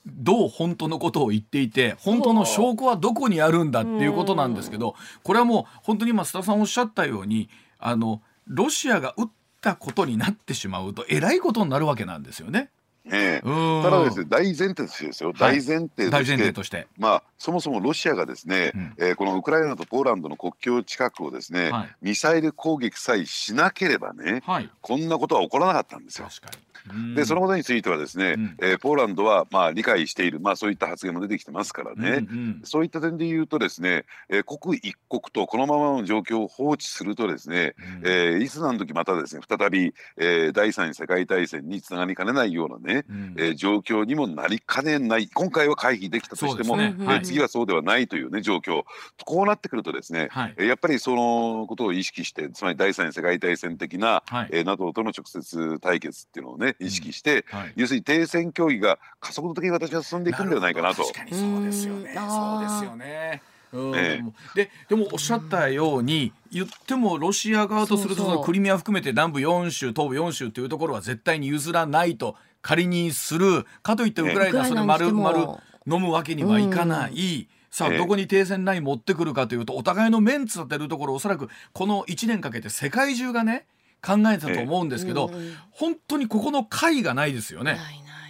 どう本当のことを言っていて本当の証拠はどこにあるんだっていうことなんですけどこれはもう本当に今須田さんおっしゃったようにあのロシアが撃ったことになってしまうとえらいことになるわけなんですよね。ええ、ただですね大前提としてですよ、大前提としてとして。まあそもそもロシアがですね、うん、えー、このウクライナとポーランドの国境近くをですね、はい、ミサイル攻撃さえしなければね、はい、こんなことは起こらなかったんですよ。確かにでそのことについてはですね、うん、えー、ポーランドはまあ理解している、まあ、そういった発言も出てきてますからね、うんうん、そういった点で言うとですね、えー、刻一刻とこのままの状況を放置するとですね、うん、えー、いつ何時またですね再び、えー、第三次世界大戦につながりかねないようなね、うん、えー、状況にもなりかねない。今回は回避できたとしても、ねはい、次はそうではないというね状況。こうなってくるとですね、はい、やっぱりそのことを意識してつまり第三次世界大戦的な、はい。えー、NATO との直接対決っていうのをね意識して、はい、要するに停戦協議が加速度的に私は進んでいくんではないかなと。確かにそうですよね。そうですよね。ね、ででもおっしゃったように言ってもロシア側とするとそのクリミア含めて南部4州東部4州というところは絶対に譲らないと仮にするかといってウクライナそれ丸々飲むわけにはいかない。さあどこに停戦ライン持ってくるかというとお互いのメンツ立てるところおそらくこの1年かけて世界中がね考えたと思うんですけど、本当にここの解がないですよね。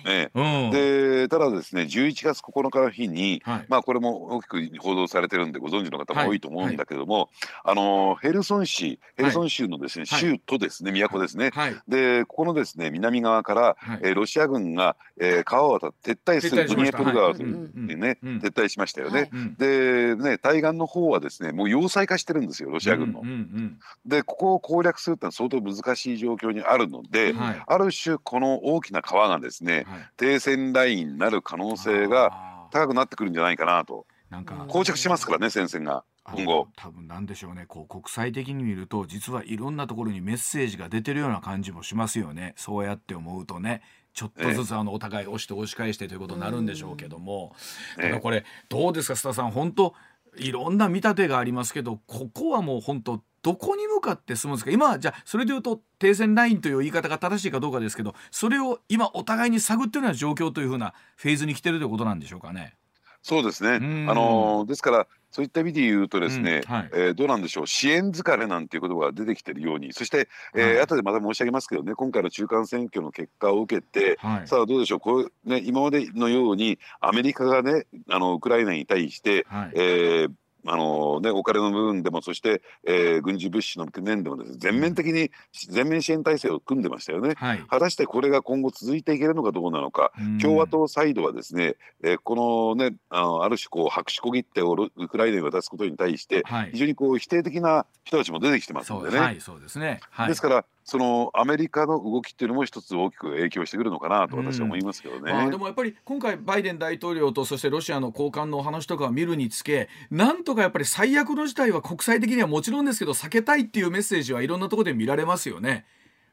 ええ、うん、でただですね11月9日の日に、はい、まあこれも大きく報道されてるんでご存知の方も多いと思うんだけども、はい。はい、あのヘルソン市ヘルソン州のですね、州都ですね都ですね、でここのですね南側から、はい、えー、ロシア軍が、えー、川を渡って撤退するドニエプル川とい。うね、うん、撤退しましたよね、でね対岸の方はですねもう要塞化してるんですよロシア軍の。うんうんうん、でここを攻略するってのは相当難しい状況にあるので、ある種この大きな川がですね、停戦ラインになる可能性が高くなってくるんじゃないかなと。なんか膠着しますからね戦線が。今後。多分なんでしょうね。こう国際的に見ると実はいろんなところにメッセージが出てるような感じもしますよね。そうやって思うとね。ちょっとずつあのお互い押して押し返してということになるんでしょうけども、ただこれどうですか須田さん。本当いろんな見立てがありますけどここはもう本当どこに向かって進むんですか？今じゃあそれでいうと停戦ラインという言い方が正しいかどうかですけどそれを今お互いに探ってるような状況というふうなフェーズに来てるということなんでしょうかね。そうですね。あのですからそういった意味で言うとですね、うんはい、えー、どうなんでしょう。支援疲れなんていう言葉が出てきてるようにそして、えー、はい、後でまた申し上げますけどね今回の中間選挙の結果を受けて、はい、さあどうでしょう。こう、ね、今までのようにアメリカがねあのウクライナに対して、はい、えーあのね、お金の部分でもそして、えー、軍事物資の面でもです、ね、全面的に全面支援体制を組んでましたよね、はい、果たしてこれが今後続いていけるのかどうなのか、共和党サイドはですね、えー、このねあのある種こう白紙小切手をウクライナに渡すことに対して、非常にこう否定的な人たちも出てきてますんでね。はい、そうですね、はい、ですからそのアメリカの動きっていうのも一つ大きく影響してくるのかなと私は思いますけどね、うん、でもやっぱり今回バイデン大統領とそしてロシアの高官のお話とかを見るにつけなんとかやっぱり最悪の事態は国際的にはもちろんですけど避けたいっていうメッセージはいろんなところで見られますよね。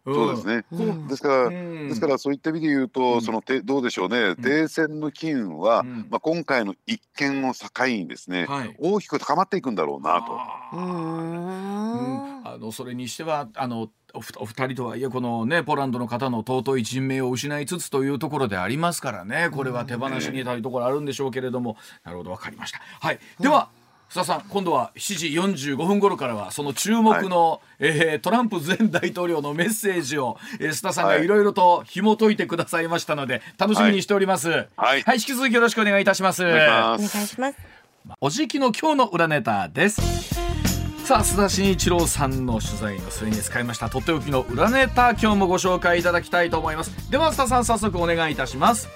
そうですね、うん、ですから、うん、ですからそういった意味で言うと、うん、そのてどうでしょうね、停戦の機運は、まあ、今回の一件を境にですね、はい、大きく高まっていくんだろうなと。あのそれにしてはあのお二人とはいえこのねポーランドの方の尊い人命を失いつつというところでありますからね。これは手放しにたいところあるんでしょうけれども、なるほど分かりました。はい、では、須田さん今度は7時45分頃からはその注目の、はい、えー、トランプ前大統領のメッセージを、えー、須田さんがい。ろいろと紐解いてくださいましたので、楽しみにしております、はい、はい、引き続きよろしくお願いいたします。お願いします。おじきの今日の裏ネタです。さあ須田慎一郎さんの取材の末に使いましたとっておきの裏ネタ今日もご紹介いただきたいと思います。では須田さん早速お願いいたします。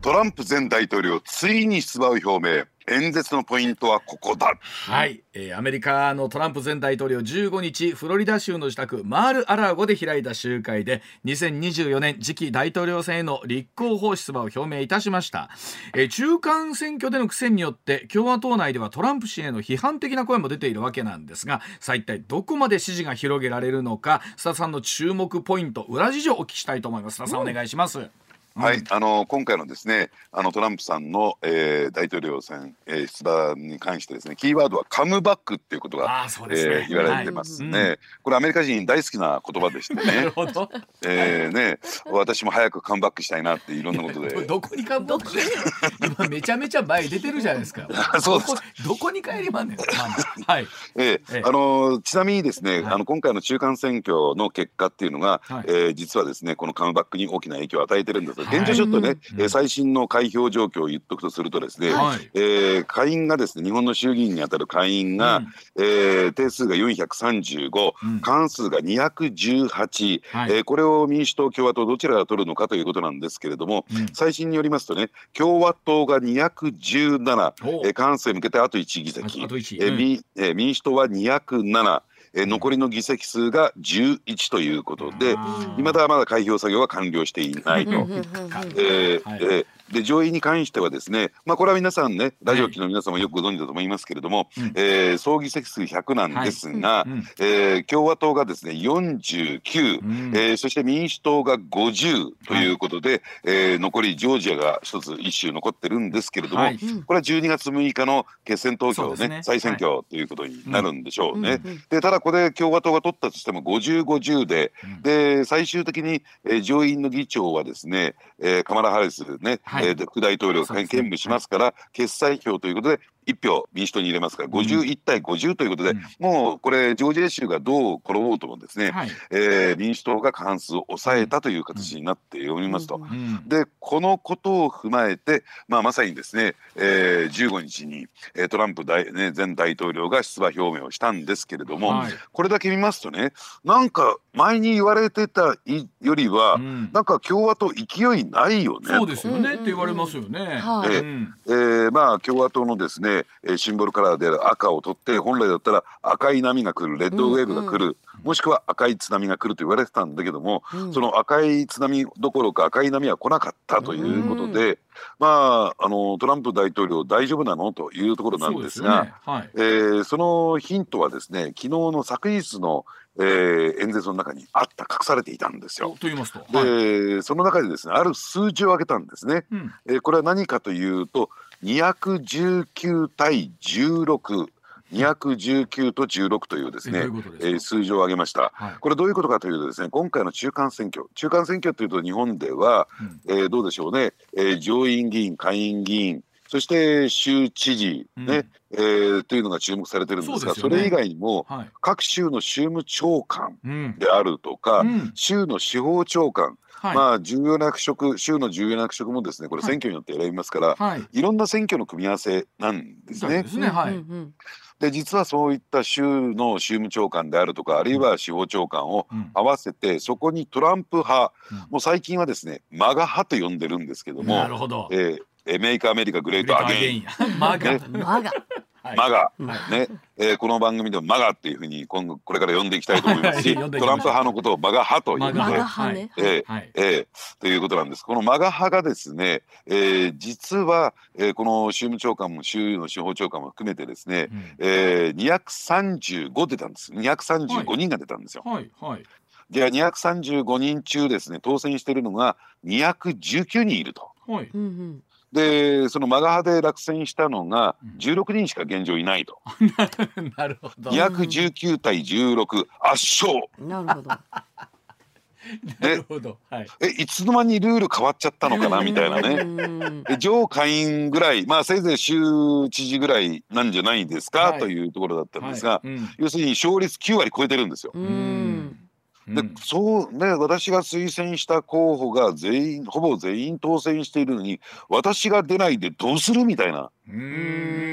トランプ前大統領ついに出馬を表明演説のポイントはここだ。はい、えー、アメリカのトランプ前大統領15日フロリダ州の自宅マール・アラーゴで開いた集会で2024年次期大統領選への立候補出馬を表明いたしました、えー、中間選挙での苦戦によって共和党内ではトランプ氏への批判的な声も出ているわけなんですがさあ一体どこまで支持が広げられるのか須田さんの注目ポイント裏事情をお聞きしたいと思います。須田さん。お願いします。はい、あの今回のですね、あのトランプさんの、えー、大統領選、えー、出馬に関してですね、キーワードはカムバックっていうことが、ねえー、言われてますね、はい、これアメリカ人大好きな言葉でしてね。なるほど。えー、ね、私も早くカムバックしたいなっていろんなことで。どこにカムバック今めちゃめちゃ前出てるじゃないですか。そう。どこに帰りまんねん。はい。えー、あのちなみにですね、はい、あの今回の中間選挙の結果っていうのが、はい、えー、実はですねこのカムバックに大きな影響を与えてるんです現状ちょっとね、うん、最新の開票状況を言っとくとするとですね、はい、えー、下院がですね日本の衆議院にあたる下院が、うん、えー、定数が435、うん、関数が218、はい、えー、これを民主党共和党どちらが取るのかということなんですけれども、うん、最新によりますとね共和党が217、えー、関数へ向けてあと1議席、えーえー、民主党は207えー、残りの議席数が11ということで、いまだまだ開票作業は完了していないと。えーえーで上位に関してはですね、まあ、これは皆さんねラジオ機の皆さんもよくご存知だと思いますけれども、はい、えー、総議席数100なんですが、はい、えー、共和党がですね49、うん、えー、そして民主党が50ということで、はい、えー、残りジョージアが一つ一州残ってるんですけれども、はい、これは12月6日の決選投票ね、ね、再選挙ということになるんでしょうね。うん、でただこれ共和党が取ったとしても5050で、うん、で最終的に、えー、上院の議長はですね、えー、カマラ・ハリスね、はい、えー、副大統領が兼務しますから、決裁票ということで1票民主党に入れますから51対50ということで、うん、もうこれジョージア州がどう転ぼうともですね、はい、えー、民主党が過半数を抑えたという形になっておりますと。うん、でこのことを踏まえて、まあ、まさにですね、えー、15日にトランプ大、ね、前大統領が出馬表明をしたんですけれども、はい、これだけ見ますとねなんか前に言われてたよりは、うん、なんか共和党勢いないよね。そうですよねって言われますよね。えー、えー、まあ共和党のですねえシンボルカラーである赤を取って本来だったら赤い波が来るレッドウェーブが来る、うんうん、もしくは赤い津波が来ると言われてたんだけども、うん、その赤い津波どころか赤い波は来なかったということで、うん、まああのトランプ大統領大丈夫なのというところなんですが、ねはい、えー、そのヒントはですね昨日の昨日のえー、演説の中にあった隠されていたんですよ。と言いますと、で、はい、その中でですねある数字を挙げたんですね。うん、えー、これは何かというと219対16。219と16というですね、えー、数字を挙げました、はい、これどういうことかというとですね今回の中間選挙。中間選挙というと日本では、うん、えー、どうでしょうね、えー、上院議員下院議員そして州知事ね、うん、えー、というのが注目されてるんですが、そ、ね,、れ以外にも、はい、各州の州務長官であるとか、うん、州の司法長官はい、まあ重要な役職州の重要な役職もですねこれ選挙によって選びますから、はい、いろんな選挙の組み合わせなんですね。ですねはい、で実はそういった州の州務長官であるとかあるいは司法長官を合わせて、うん、そこにトランプ派、うん、もう最近はですねマガ派と呼んでるんですけどもなるほど、えー、メイクアメリカグレートアゲイン。マガ、マガマガ、ね、えー、この番組でもマガっていうふうに今後これから呼んでいきたいと思いますし、トランプ派のことをマガ派ということで、ね、えー、はい、えー、ということなんです。このマガ派がですね、えー、実は、えー、この州務長官も州の司法長官も含めてですね、うん、えー、235出たんです。235人が出たんですよ。はい、はい、じゃあ235人中ですね当選しているのが219人いると。はい、でそのマガ派で落選したのが16人しか現状いないと。なるほど。219対16圧勝。なるほど。なるほど、はい、えいつの間にルール変わっちゃったのかな？みたいなね。上下院ぐらいまあせいぜい州知事ぐらいなんじゃないですか、はい、というところだったんですが、はい。うん、要するに勝率9割超えてるんですよ。うん。で、そうね私が推薦した候補が全員ほぼ全員当選しているのに私が出ないでどうするみたいな。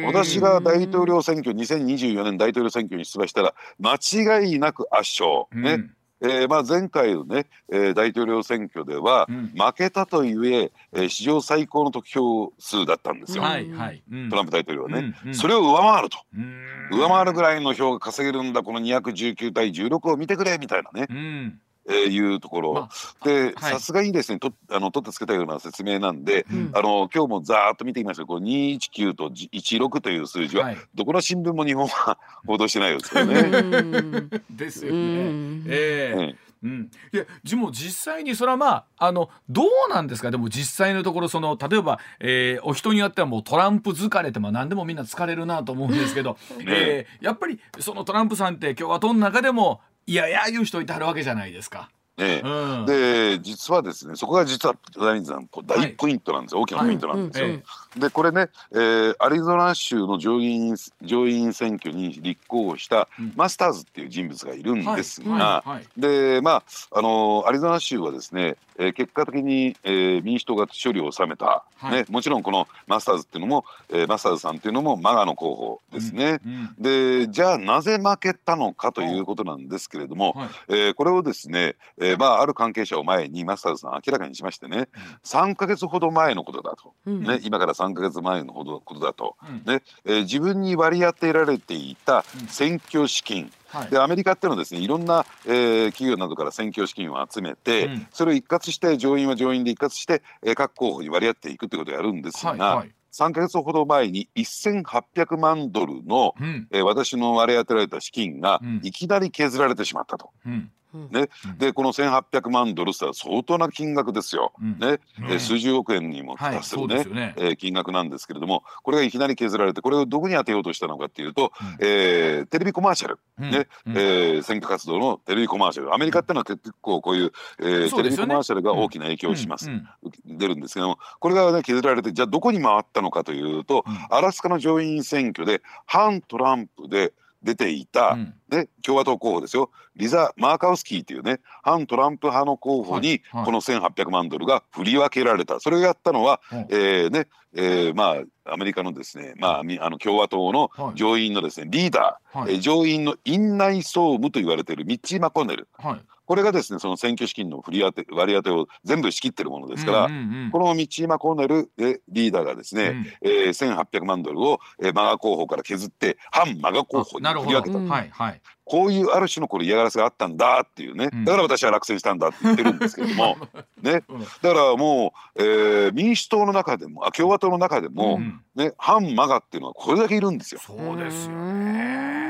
私が大統領選挙2024年大統領選挙に出馬したら間違いなく圧勝。ね、えーまあ、前回のね、えー、大統領選挙では、うん、負けたといええー、史上最高の得票数だったんですよ、はいはい。うん、トランプ大統領はね、うんうん、それを上回ると。上回るぐらいの票が稼げるんだこの219対16を見てくれみたいなね、うんえー、いうところ、まあ、でさすがにですねとあの取ってつけたような説明なんで、うん、あの今日もざーっと見てみましたこう219と16という数字は、はい、どこの新聞も日本は報道してないですよね。ですよね。えー、うん、ででも実際にそれはまああのどうなんですか？でも実際のところその例えば、えー、お人によってはもうトランプ疲れてまあ何でもみんな疲れるなと思うんですけど、え。ー、やっぱりそのトランプさんって共和党の中でもいやいや言う人いてはるわけじゃないですか。ええ、うん、で実はですねそこが実は大大ポイントなんですよ、はい、大きなポイントなんですよ。はいでこれね、えー、アリゾナ州の上院上院選挙に立候補したマスターズっていう人物がいるんですが、でまああのアリゾナ州はですね、えー、結果的に、えー、民主党が勝利を収めた、はい、ね、もちろんこのマスターズっていうのも、えー、マスターズさんっていうのもマガの候補ですね。うんうん、でじゃあなぜ負けたのかということなんですけれども、はい、えー、これをですね、えーまあ、ある関係者を前にマスターズさん明らかにしましてね、3か月ほど前のことだと、うん、ね、今から3か月前のほどことだと、うん、ね。えー、自分に割り当てられていた選挙資金、はい、でアメリカっていうのはですねいろんな、えー、企業などから選挙資金を集めて、うん、それを一括して上院は上院で一括して、えー、各候補に割り当てていくってことをやるんですが、はいはい、3か月ほど前に1800万ドルの、うん、えー、私の割り当てられた資金がいきなり削られてしまったと。うんね、でこの1800万ドルって相当な金額ですよ、ね。え数十億円にも達するね,、ね。え金額なんですけれどもこれがいきなり削られてこれをどこに当てようとしたのかっていうと、えテレビコマーシャル、ね。え選挙活動のテレビコマーシャル。アメリカってのは結構こういう、えテレビコマーシャルが大きな影響をします、出るんですけどもこれが、ね、削られてじゃあどこに回ったのかというと、アラスカの上院選挙で反トランプで出ていた、うん、ね、共和党候補ですよ。リザ・マーカウスキーというね反トランプ派の候補にこの1800万ドルが振り分けられた。それをやったのは、はい、えー、ねえー、まあアメリカのですね、まあ、あの共和党の上院のですね、リーダー、はい、え上院の院内総務と言われているミッチー・マコネル、はい、これがですねその選挙資金の振り当て割り当てを全部仕切ってるものですから、うんうんうん、このミッチー・マコーネルでリーダーがですね、うん、えー、1800万ドルを、えー、マガ候補から削って反マガ候補に振り分けた、はいはい、こういうある種のこれ嫌がらせがあったんだっていうね、だから私は落選したんだって言ってるんですけれども、ね、だからもう、えー、民主党の中でもあ共和党の中でも、うん、ね、反マガっていうのはこれだけいるんですよ。そうですよね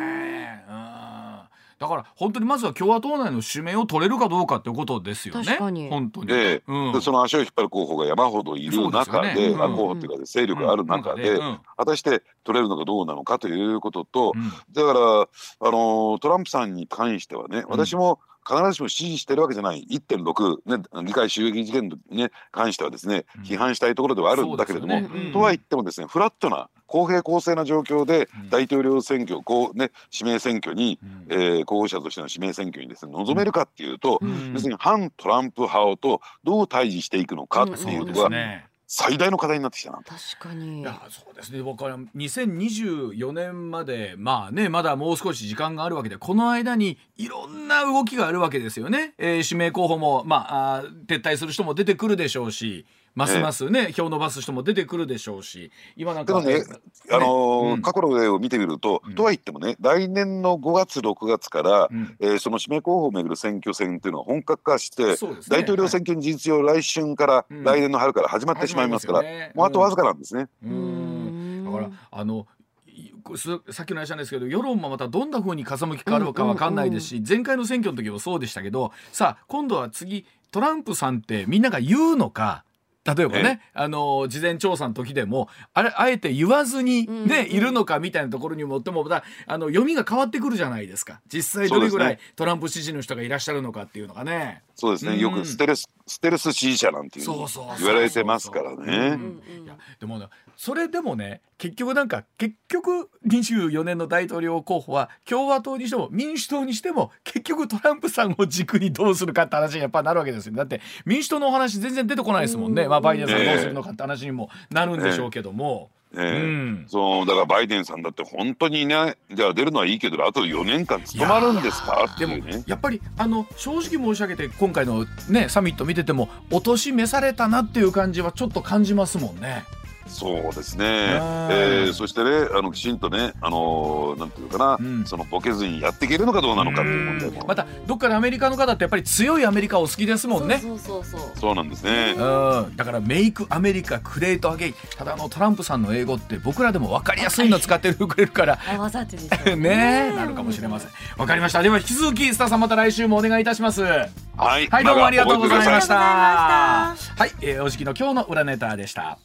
だから本当にまずは共和党内の指名を取れるかどうかってことですよね。本当に。で、うん、その足を引っ張る候補が山ほどいる中で、でね。うん、候補っていうか勢力がある中で、うん、果たして取れるのかどうなのかということと、だからあのトランプさんに関してはね、私も、必ずしも支持してるわけじゃない。1.6、ね、議会襲撃事件に、ね、関してはですね、批判したいところではあるんだけれども、ね。うん、とは言ってもですねフラットな公平公正な状況で大統領選挙、こうね、指名選挙に、うん、えー、候補者としての指名選挙にですね臨めるかっていうと、うん、要するに反トランプ派とどう対峙していくのかっていうのが、ね、最大の課題になってきたな確かに。いやそうですね。僕は2024年までまあねまだもう少し時間があるわけでこの間にいろんな動きがあるわけですよね、えー、指名候補もまあ撤退する人も出てくるでしょうしますますね、票伸ばす人も出てくるでしょうし今なんかねあの過去の例を見てみると、とは言ってもね来年の5月6月から、うえその指名候補をめぐる選挙戦というのは本格化して、大統領選挙に事実上来春から、来年の春から始まってしまいますから、もうあとわずかなんですね。だからあのさっきの話なんですけど世論もまたどんなふうに風向き変わるか分かんないですし、前回の選挙の時もそうでしたけどさあ今度は次トランプさんってみんなが言うのか例えばね、あの事前調査の時でもあれあえて言わずにね、うん、いるのかみたいなところにもってもまたあの読みが変わってくるじゃないですか。実際どれぐらいトランプ支持の人がいらっしゃるのかっていうのがね。そうですね、うん、よくステルスステルス支持者なんていう言われてますからね。でもそれでもね結局なんか結局24年の大統領候補は共和党にしても民主党にしても結局トランプさんを軸にどうするかって話にやっぱなるわけですよだって民主党のお話全然出てこないですもんね、まあ、バイデンさんどうするのかって話にもなるんでしょうけども。えー、うん、そうだからバイデンさんだって本当にねじゃあ出るのはいいけどあと4年間務まるんですか？っていうね。やっぱりあの正直申し上げて今回のねサミット見ててもお年召されたなっていう感じはちょっと感じますもんね。そうですね、えー、そしてねあのきちんとね、あのー、なんていうかな、うん、そのボケずにやっていけるのかどうなのかっていう問題も。またどっかでアメリカの方ってやっぱり強いアメリカを好きですもんね。そうそうそうそう。なんですね。うん。だからメイクアメリカクレートアゲイただあのトランプさんの英語って僕らでも分かりやすいの使ってくれるから。ね。なるかもしれません。わかりました。では引き続きスターさんまた来週もお願いいたします。はい、はい、どうもありがとうございました。はい、えー、おじきの今日の裏ネタでした。